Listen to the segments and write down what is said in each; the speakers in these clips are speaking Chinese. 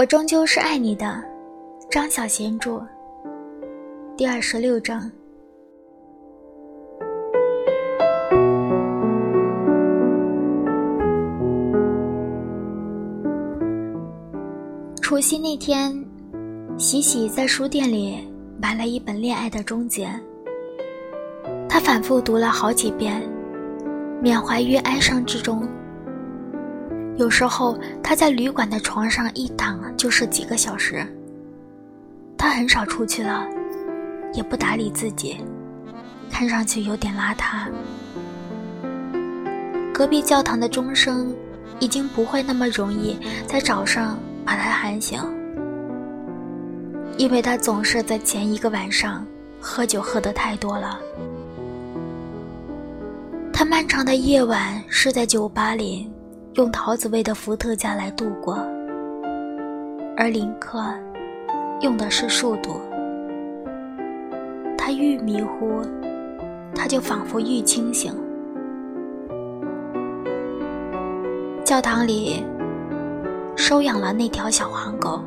我终究是爱你的，张小娴著。第二十六章。除夕那天，喜喜在书店里买了一本《恋爱的终结》，他反复读了好几遍，缅怀于哀伤之中。有时候他在旅馆的床上一躺就是几个小时。他很少出去了，也不打理自己，看上去有点邋遢。隔壁教堂的钟声已经不会那么容易在早上。把他喊醒，因为他总是在前一个晚上喝酒喝得太多了。他漫长的夜晚是在酒吧里用桃子味的伏特加来度过，而林克用的是数度。他愈迷糊，他就仿佛愈清醒。教堂里。收养了那条小黄狗，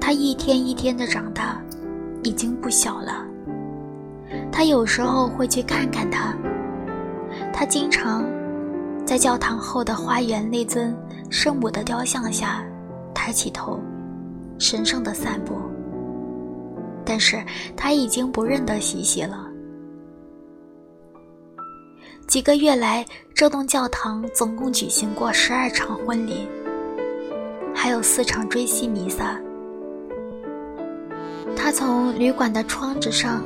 它一天一天的长大，已经不小了。他有时候会去看看它。他经常在教堂后的花园那尊圣母的雕像下抬起头，神圣的散步。但是他已经不认得西西了。几个月来，这栋教堂总共举行过十二场婚礼，还有四场追西弥撒。他从旅馆的窗子上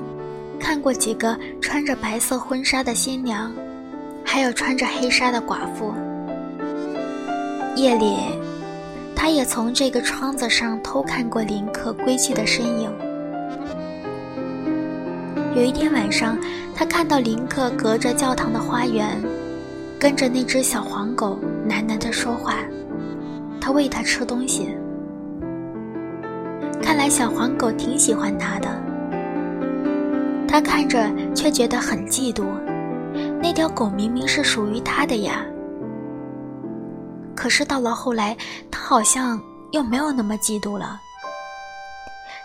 看过几个穿着白色婚纱的新娘，还有穿着黑纱的寡妇。夜里，他也从这个窗子上偷看过林克归去的身影。有一天晚上，他看到林克隔着教堂的花园，跟着那只小黄狗喃喃地说话。他喂它吃东西。看来小黄狗挺喜欢他的。他看着却觉得很嫉妒，那条狗明明是属于他的呀。可是到了后来，他好像又没有那么嫉妒了。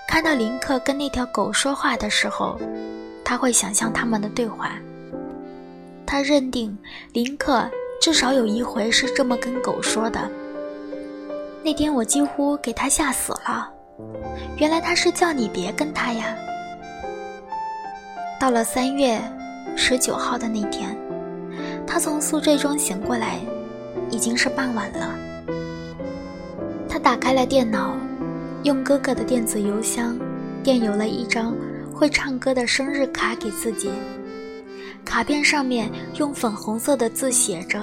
看到林克跟那条狗说话的时候。他会想象他们的对话。他认定林克至少有一回是这么跟狗说的。那天我几乎给他吓死了，原来他是叫你别跟他呀。到了三月十九号的那天，他从宿醉中醒过来，已经是傍晚了。他打开了电脑，用哥哥的电子邮箱电邮了一张。会唱歌的生日卡给自己，卡片上面用粉红色的字写着：“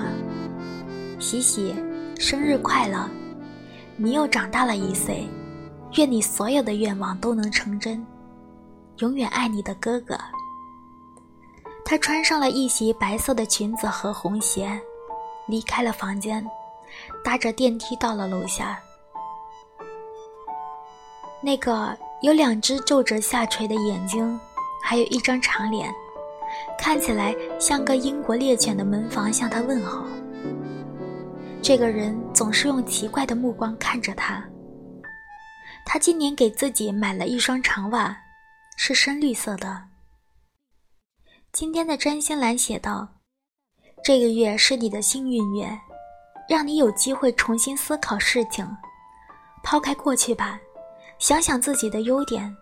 喜喜，生日快乐！你又长大了一岁，愿你所有的愿望都能成真，永远爱你的哥哥。”她穿上了一袭白色的裙子和红鞋，离开了房间，搭着电梯到了楼下。那个。有两只皱着下垂的眼睛，还有一张长脸，看起来像个英国猎犬的门房向他问好。这个人总是用奇怪的目光看着他。他今年给自己买了一双长袜，是深绿色的。今天的占星栏写道：“这个月是你的幸运月，让你有机会重新思考事情，抛开过去吧。”想想自己的优点，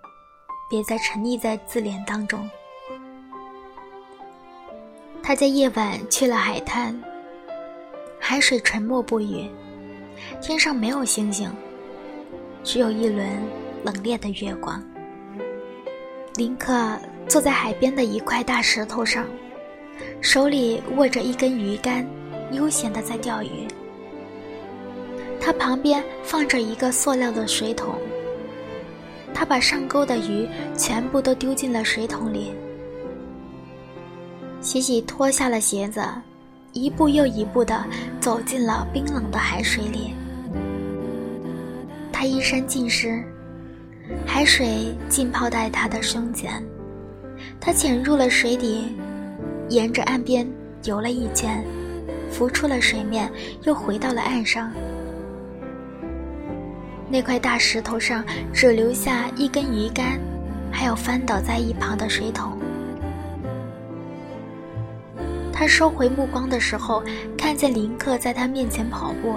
别再沉溺在自怜当中。他在夜晚去了海滩，海水沉默不语，天上没有星星，只有一轮冷冽的月光。林克坐在海边的一块大石头上，手里握着一根鱼竿，悠闲地在钓鱼。他旁边放着一个塑料的水桶。他把上钩的鱼全部都丢进了水桶里。喜喜脱下了鞋子，一步又一步地走进了冰冷的海水里。他衣衫尽湿，海水浸泡在他的胸前。他潜入了水底，沿着岸边游了一圈，浮出了水面，又回到了岸上。那块大石头上只留下一根鱼竿，还有翻倒在一旁的水桶。他收回目光的时候，看见林克在他面前跑步。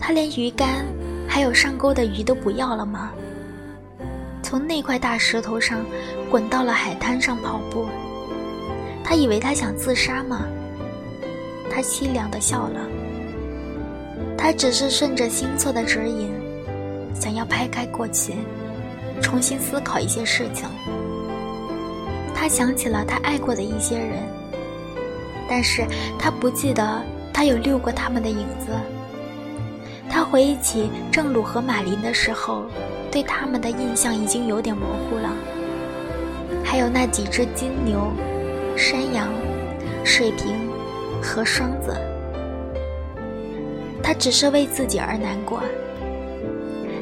他连鱼竿还有上钩的鱼都不要了吗？从那块大石头上滚到了海滩上跑步。他以为他想自杀吗？他凄凉的笑了。他只是顺着星座的指引，想要拍开过去，重新思考一些事情。他想起了他爱过的一些人，但是他不记得他有遛过他们的影子。他回忆起郑鲁和马林的时候，对他们的印象已经有点模糊了。还有那几只金牛、山羊、水瓶和双子。他只是为自己而难过。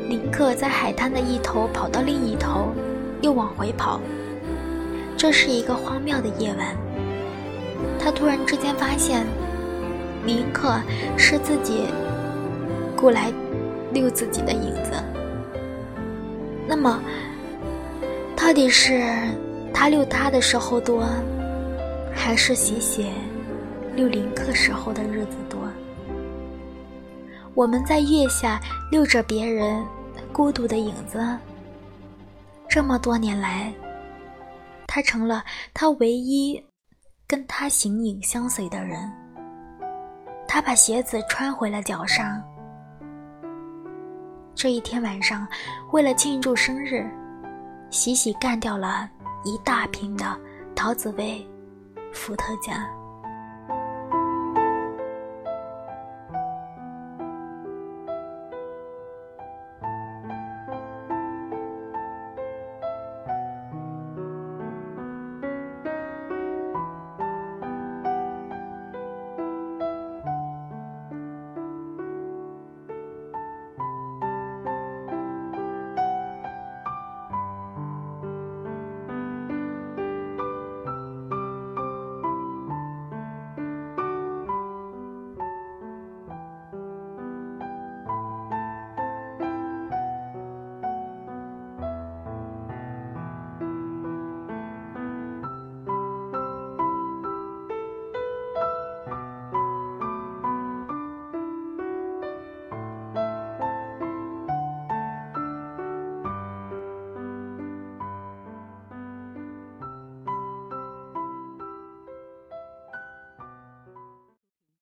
林克在海滩的一头跑到另一头，又往回跑。这是一个荒谬的夜晚。他突然之间发现，林克是自己过来遛自己的影子。那么，到底是他遛他的时候多，还是喜喜遛林克时候的日子多？我们在月下遛着别人孤独的影子，这么多年来。他成了他唯一跟他形影相随的人。他把鞋子穿回了脚上。这一天晚上，为了庆祝生日，喜喜干掉了一大瓶的桃子味伏特加。